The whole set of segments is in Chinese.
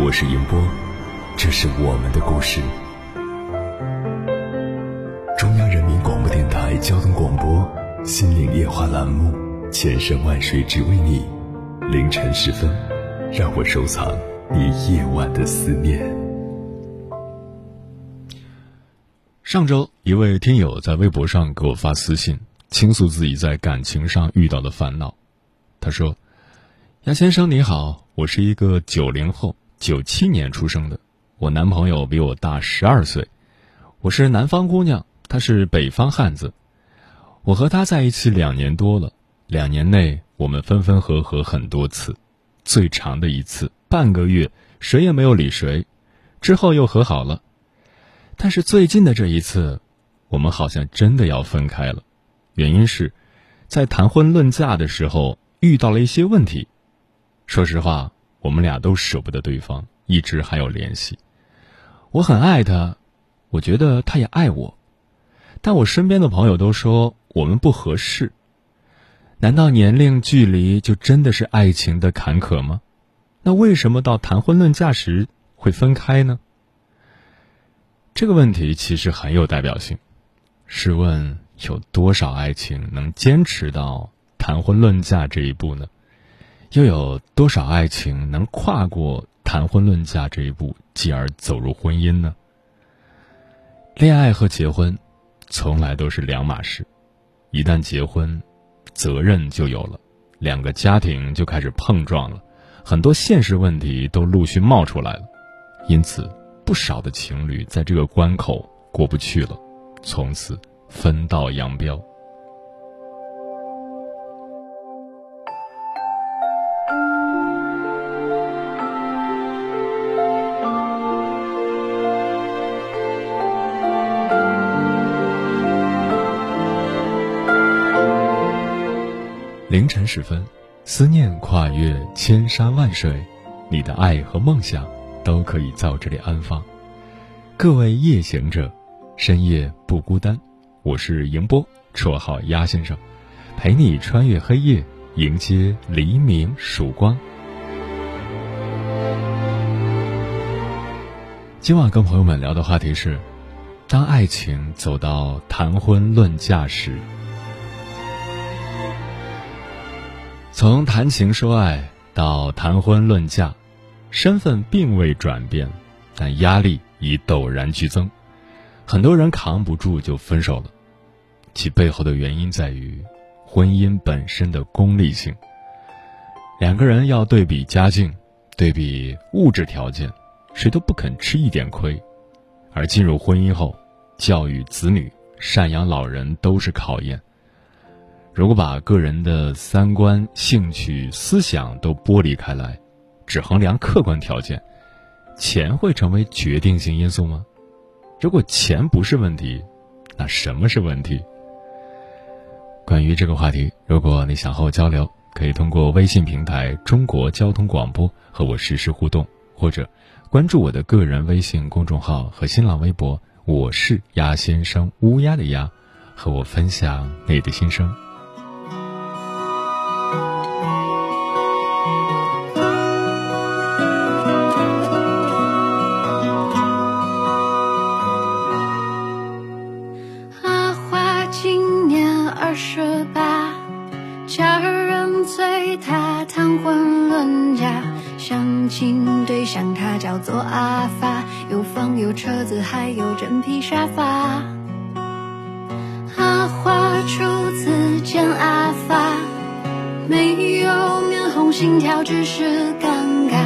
我是银波，这是我们的故事。中央人民广播电台交通广播《心灵夜话》栏目，千山万水只为你。凌晨时分，让我收藏你夜晚的思念。上周，一位听友在微博上给我发私信，倾诉自己在感情上遇到的烦恼。他说：“杨先生你好，我是一个九零后。”九七年出生的，我男朋友比我大十二岁，我是南方姑娘，他是北方汉子。我和他在一起两年多了，两年内我们分分合合很多次，最长的一次半个月，谁也没有理谁，之后又和好了。但是最近的这一次，我们好像真的要分开了，原因是，在谈婚论嫁的时候遇到了一些问题。说实话。我们俩都舍不得对方，一直还有联系。我很爱他，我觉得他也爱我，但我身边的朋友都说我们不合适。难道年龄距离就真的是爱情的坎坷吗？那为什么到谈婚论嫁时会分开呢？这个问题其实很有代表性。试问有多少爱情能坚持到谈婚论嫁这一步呢？又有多少爱情能跨过谈婚论嫁这一步，继而走入婚姻呢？恋爱和结婚，从来都是两码事。一旦结婚，责任就有了，两个家庭就开始碰撞了，很多现实问题都陆续冒出来了。因此，不少的情侣在这个关口过不去了，从此分道扬镳。晨时分，思念跨越千山万水，你的爱和梦想都可以在这里安放。各位夜行者，深夜不孤单。我是迎波，绰号鸭先生，陪你穿越黑夜，迎接黎明曙光。今晚跟朋友们聊的话题是：当爱情走到谈婚论嫁时。从谈情说爱到谈婚论嫁，身份并未转变，但压力已陡然剧增，很多人扛不住就分手了。其背后的原因在于婚姻本身的功利性。两个人要对比家境，对比物质条件，谁都不肯吃一点亏。而进入婚姻后，教育子女、赡养老人都是考验。如果把个人的三观、兴趣、思想都剥离开来，只衡量客观条件，钱会成为决定性因素吗？如果钱不是问题，那什么是问题？关于这个话题，如果你想和我交流，可以通过微信平台“中国交通广播”和我实时互动，或者关注我的个人微信公众号和新浪微博“我是鸭先生”（乌鸦的鸭），和我分享你的心声。十八，家人催他谈婚论嫁，相亲对象他叫做阿发，有房有车子还有真皮沙发。阿花初次见阿发，没有面红心跳，只是尴尬。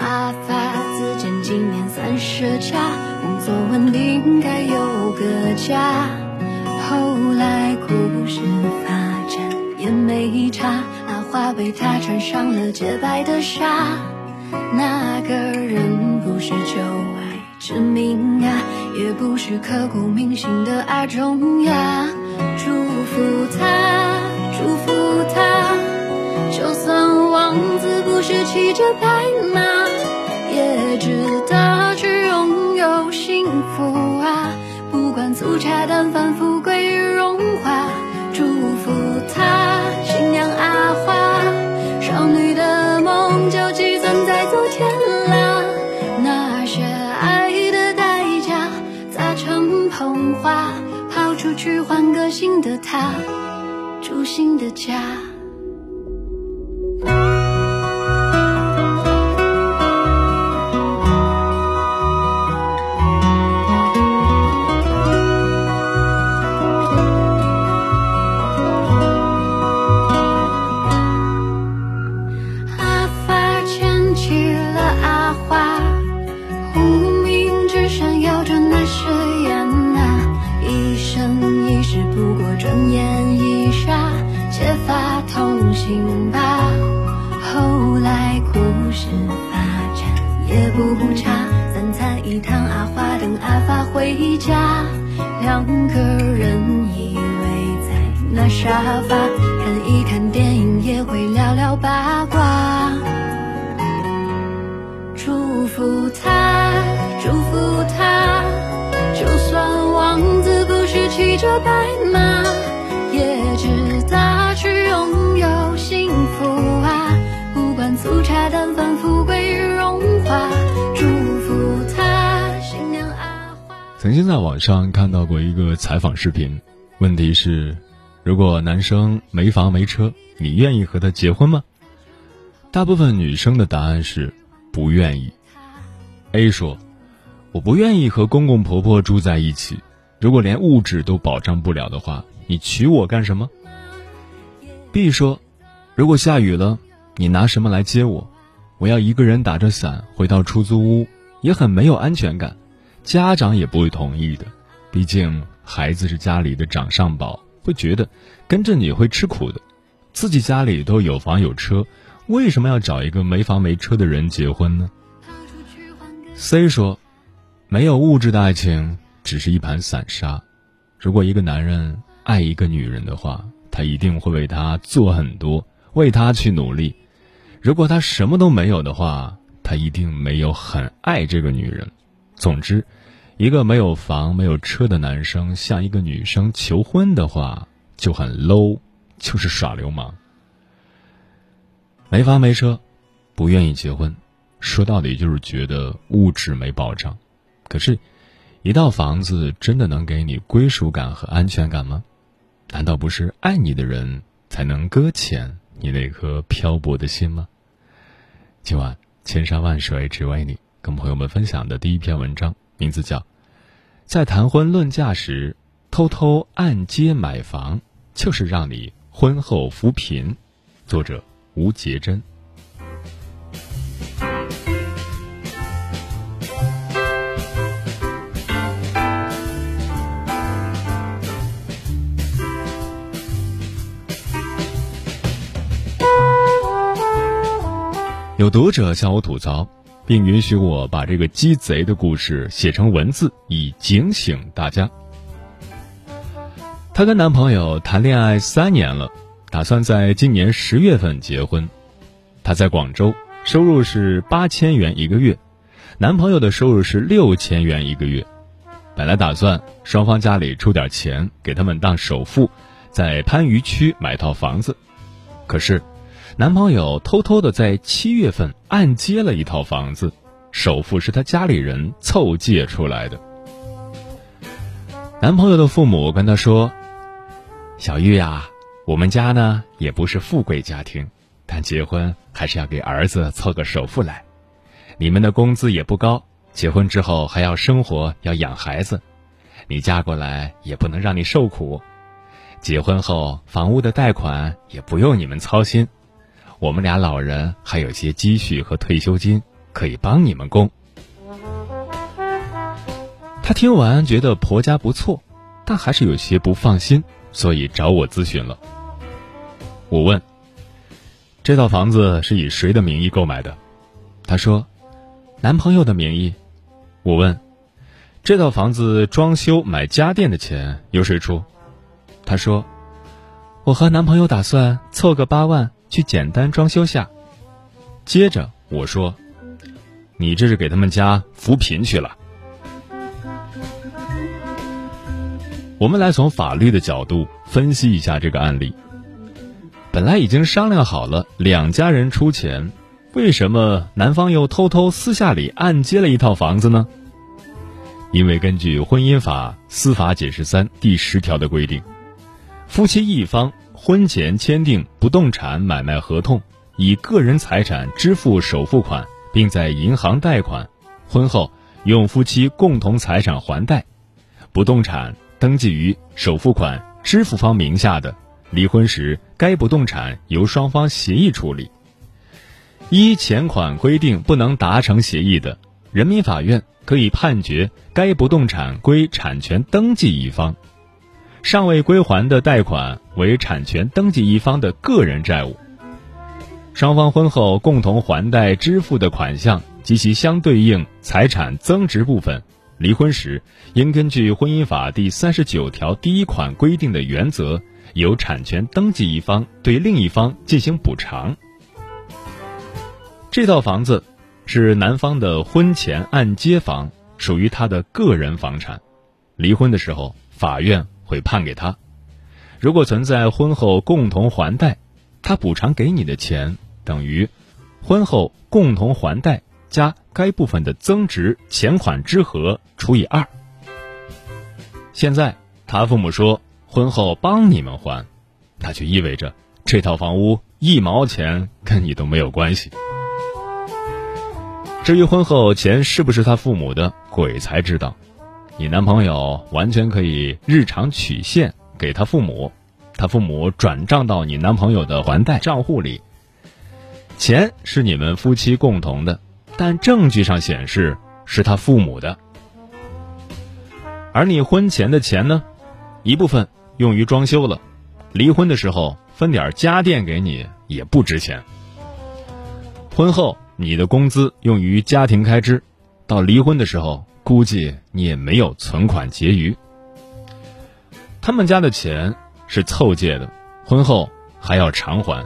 阿发自荐今年三十加，工作稳定该有个家。后来故事发展也没差，阿花被他穿上了洁白的纱。那个人不是旧爱之名呀，也不是刻骨铭心的阿忠呀。家。骑着白马，也值得去拥有幸福啊！不管粗茶淡饭，富贵荣华，祝福他，新娘阿花。曾经在网上看到过一个采访视频，问题是：如果男生没房没车，你愿意和他结婚吗？大部分女生的答案是不愿意。A 说：“我不愿意和公公婆婆住在一起，如果连物质都保障不了的话，你娶我干什么？”B 说：“如果下雨了，你拿什么来接我？我要一个人打着伞回到出租屋，也很没有安全感，家长也不会同意的，毕竟孩子是家里的掌上宝，会觉得跟着你会吃苦的。自己家里都有房有车，为什么要找一个没房没车的人结婚呢？” C 说：“没有物质的爱情只是一盘散沙。如果一个男人爱一个女人的话，他一定会为她做很多，为她去努力。如果他什么都没有的话，他一定没有很爱这个女人。总之，一个没有房没有车的男生向一个女生求婚的话，就很 low，就是耍流氓。没房没车，不愿意结婚。”说到底就是觉得物质没保障，可是，一套房子真的能给你归属感和安全感吗？难道不是爱你的人才能搁浅你那颗漂泊的心吗？今晚千山万水只为你，跟朋友们分享的第一篇文章，名字叫《在谈婚论嫁时偷偷按揭买房，就是让你婚后扶贫》，作者吴杰珍。有读者向我吐槽，并允许我把这个鸡贼的故事写成文字，以警醒大家。她跟男朋友谈恋爱三年了，打算在今年十月份结婚。她在广州，收入是八千元一个月，男朋友的收入是六千元一个月。本来打算双方家里出点钱给他们当首付，在番禺区买套房子，可是。男朋友偷偷的在七月份按揭了一套房子，首付是他家里人凑借出来的。男朋友的父母跟他说：“小玉呀，我们家呢也不是富贵家庭，但结婚还是要给儿子凑个首付来。你们的工资也不高，结婚之后还要生活要养孩子，你嫁过来也不能让你受苦。结婚后房屋的贷款也不用你们操心。”我们俩老人还有些积蓄和退休金，可以帮你们供。她听完觉得婆家不错，但还是有些不放心，所以找我咨询了。我问：“这套房子是以谁的名义购买的？”她说：“男朋友的名义。”我问：“这套房子装修买家电的钱由谁出？她说：“我和男朋友打算凑个八万去简单装修下。”接着我说：“你这是给他们家扶贫去了。”我们来从法律的角度分析一下这个案例。本来已经商量好了两家人出钱，为什么男方又偷偷私下里按揭了一套房子呢？因为根据《婚姻法司法解释三》第十条的规定，夫妻一方婚前签订不动产买卖合同，以个人财产支付首付款，并在银行贷款，婚后用夫妻共同财产还贷，不动产登记于首付款支付方名下的，离婚时该不动产由双方协议处理。依前款规定不能达成协议的，人民法院。可以判决该不动产归产权登记一方，尚未归还的贷款为产权登记一方的个人债务。双方婚后共同还贷支付的款项及其相对应财产增值部分，离婚时应根据婚姻法第三十九条第一款规定的原则，由产权登记一方对另一方进行补偿。这套房子。是男方的婚前按揭房，属于他的个人房产。离婚的时候，法院会判给他。如果存在婚后共同还贷，他补偿给你的钱等于婚后共同还贷加该部分的增值钱款之和除以二。现在他父母说婚后帮你们还，那就意味着这套房屋一毛钱跟你都没有关系。至于婚后钱是不是他父母的，鬼才知道。你男朋友完全可以日常取现给他父母，他父母转账到你男朋友的还贷账户里。钱是你们夫妻共同的，但证据上显示是他父母的。而你婚前的钱呢，一部分用于装修了，离婚的时候分点家电给你也不值钱。婚后。你的工资用于家庭开支，到离婚的时候，估计你也没有存款结余。他们家的钱是凑借的，婚后还要偿还。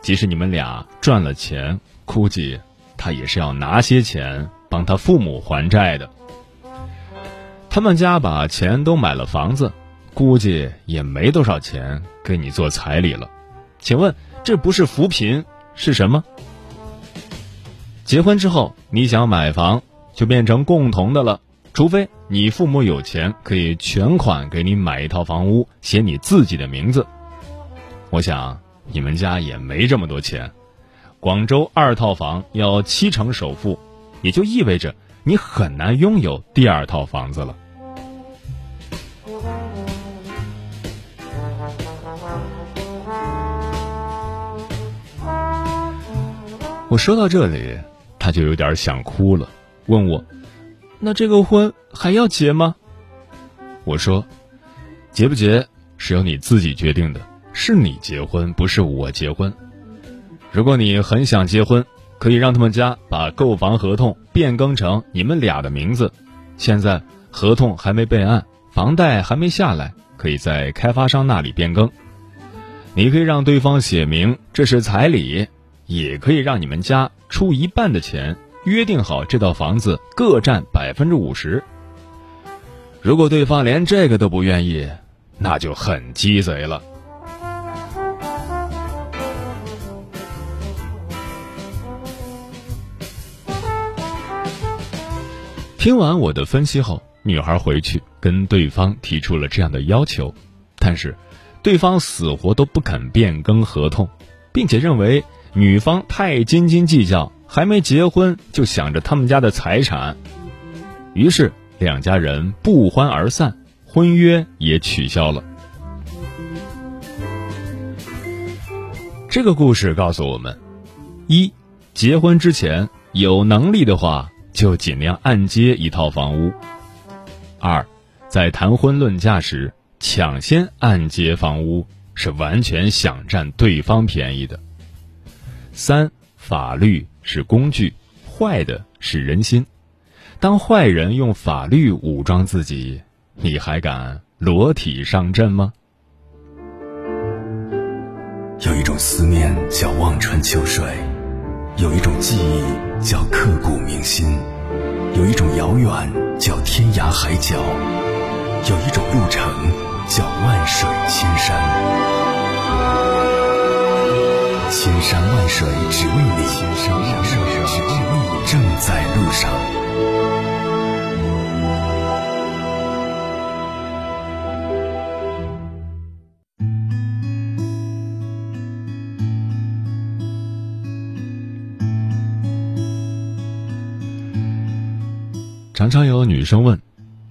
即使你们俩赚了钱，估计他也是要拿些钱帮他父母还债的。他们家把钱都买了房子，估计也没多少钱给你做彩礼了。请问这不是扶贫是什么？结婚之后，你想买房就变成共同的了，除非你父母有钱，可以全款给你买一套房屋，写你自己的名字。我想你们家也没这么多钱。广州二套房要七成首付，也就意味着你很难拥有第二套房子了。我说到这里。他就有点想哭了，问我：“那这个婚还要结吗？”我说：“结不结是由你自己决定的，是你结婚，不是我结婚。如果你很想结婚，可以让他们家把购房合同变更成你们俩的名字。现在合同还没备案，房贷还没下来，可以在开发商那里变更。你可以让对方写明这是彩礼。”也可以让你们家出一半的钱，约定好这套房子各占百分之五十。如果对方连这个都不愿意，那就很鸡贼了。听完我的分析后，女孩回去跟对方提出了这样的要求，但是对方死活都不肯变更合同，并且认为。女方太斤斤计较，还没结婚就想着他们家的财产，于是两家人不欢而散，婚约也取消了。这个故事告诉我们：一、结婚之前有能力的话，就尽量按揭一套房屋；二、在谈婚论嫁时抢先按揭房屋，是完全想占对方便宜的。三，法律是工具，坏的是人心。当坏人用法律武装自己，你还敢裸体上阵吗？有一种思念叫望穿秋水，有一种记忆叫刻骨铭心，有一种遥远叫天涯海角，有一种路程叫万水千山。千山万水只为你，千山万水只为你，正在路上。常常有女生问：“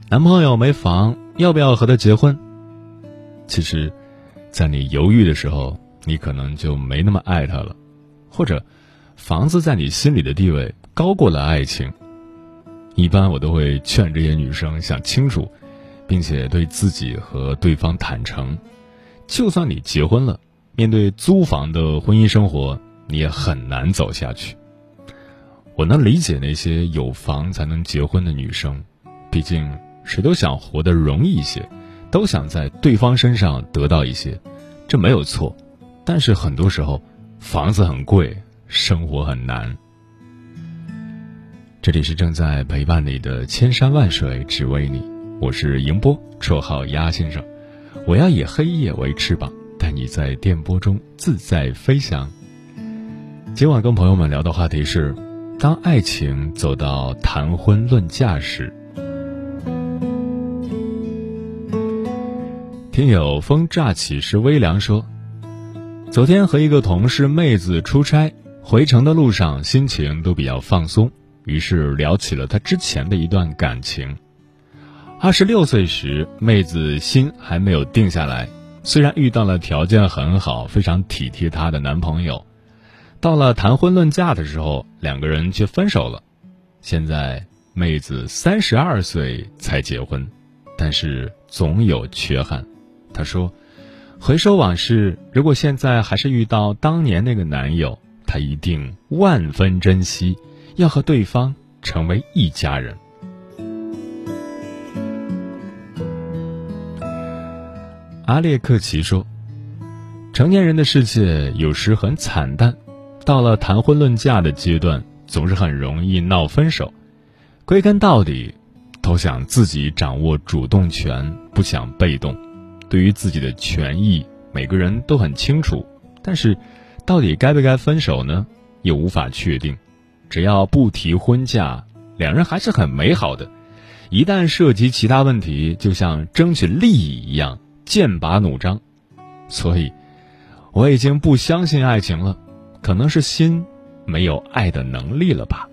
男朋友没房，要不要和他结婚？”其实，在你犹豫的时候，你可能就没那么爱他了，或者，房子在你心里的地位高过了爱情。一般我都会劝这些女生想清楚，并且对自己和对方坦诚。就算你结婚了，面对租房的婚姻生活，你也很难走下去。我能理解那些有房才能结婚的女生，毕竟谁都想活得容易一些，都想在对方身上得到一些，这没有错。但是很多时候，房子很贵，生活很难。这里是正在陪伴你的千山万水只为你，我是迎波，绰号鸭先生。我要以黑夜为翅膀，带你在电波中自在飞翔。今晚跟朋友们聊的话题是。当爱情走到谈婚论嫁时，听友风乍起时微凉说，昨天和一个同事妹子出差，回程的路上心情都比较放松，于是聊起了她之前的一段感情。二十六岁时，妹子心还没有定下来，虽然遇到了条件很好、非常体贴她的男朋友。到了谈婚论嫁的时候，两个人却分手了。现在妹子三十二岁才结婚，但是总有缺憾。她说：“回首往事，如果现在还是遇到当年那个男友，她一定万分珍惜，要和对方成为一家人。”阿列克奇说：“成年人的世界有时很惨淡。”到了谈婚论嫁的阶段，总是很容易闹分手。归根到底，都想自己掌握主动权，不想被动。对于自己的权益，每个人都很清楚。但是，到底该不该分手呢？又无法确定。只要不提婚嫁，两人还是很美好的。一旦涉及其他问题，就像争取利益一样，剑拔弩张。所以，我已经不相信爱情了。可能是心没有爱的能力了吧。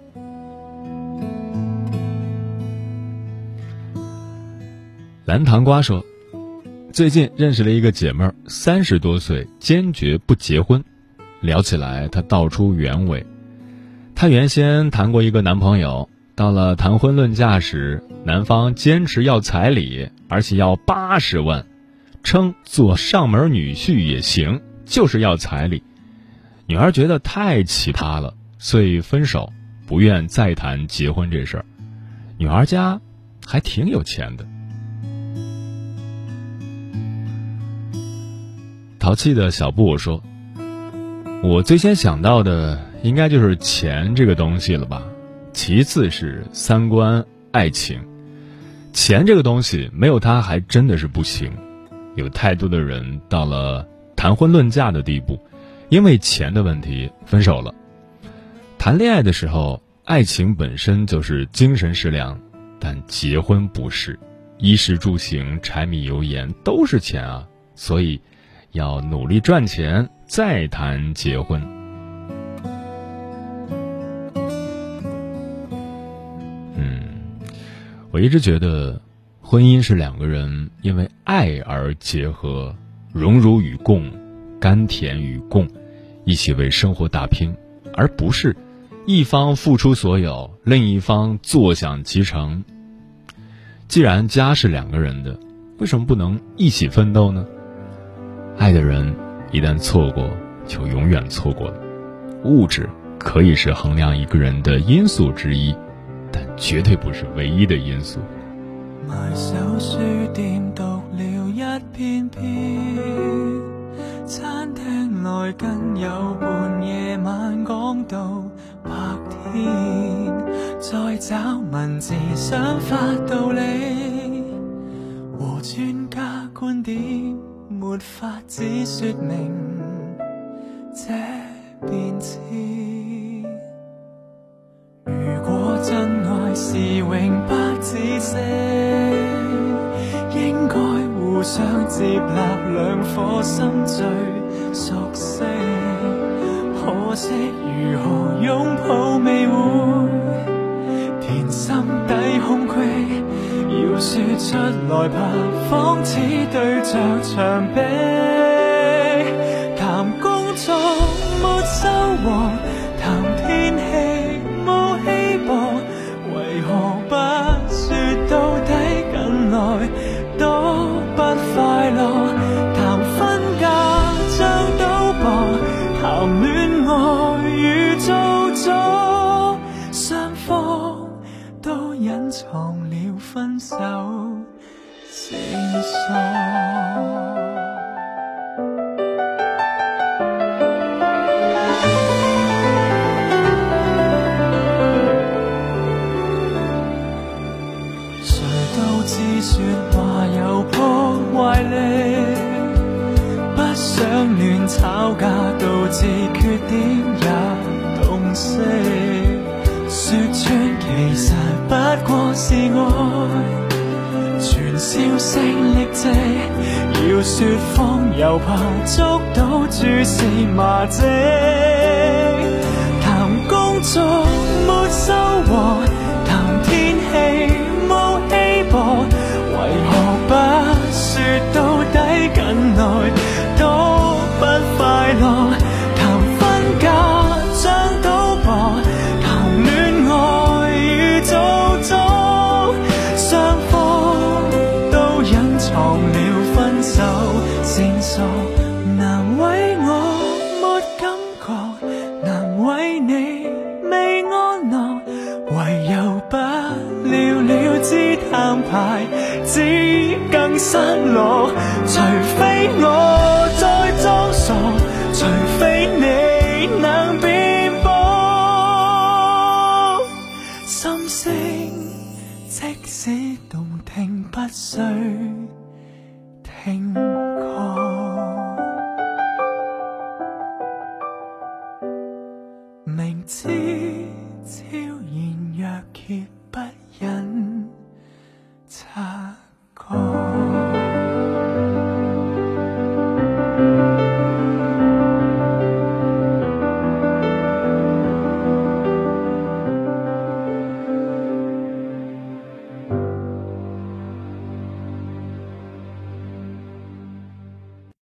蓝糖瓜说，最近认识了一个姐妹儿，三十多岁，坚决不结婚。聊起来，她道出原委：她原先谈过一个男朋友，到了谈婚论嫁时，男方坚持要彩礼，而且要八十万，称做上门女婿也行，就是要彩礼。女儿觉得太奇葩了，所以分手，不愿再谈结婚这事儿。女孩家还挺有钱的。淘气的小布我说：“我最先想到的应该就是钱这个东西了吧，其次是三观、爱情。钱这个东西没有它还真的是不行。有太多的人到了谈婚论嫁的地步。”因为钱的问题分手了。谈恋爱的时候，爱情本身就是精神食粮，但结婚不是，衣食住行、柴米油盐都是钱啊，所以要努力赚钱再谈结婚。嗯，我一直觉得，婚姻是两个人因为爱而结合，荣辱与共。甘甜与共，一起为生活打拼，而不是一方付出所有，另一方坐享其成。既然家是两个人的，为什么不能一起奋斗呢？爱的人一旦错过，就永远错过了。物质可以是衡量一个人的因素之一，但绝对不是唯一的因素。埋首书店读了一篇篇，餐厅内更有半夜晚讲到白天，再找文字想法道理和专家观点，没法子说明这变迁。如果真爱是永不止息，应该互相接纳，两颗心最熟悉。可惜如何拥抱未会，填心底空隙，要说出来吧，仿似对着墙壁。怕捉到蛛丝马迹，谈工作更失落。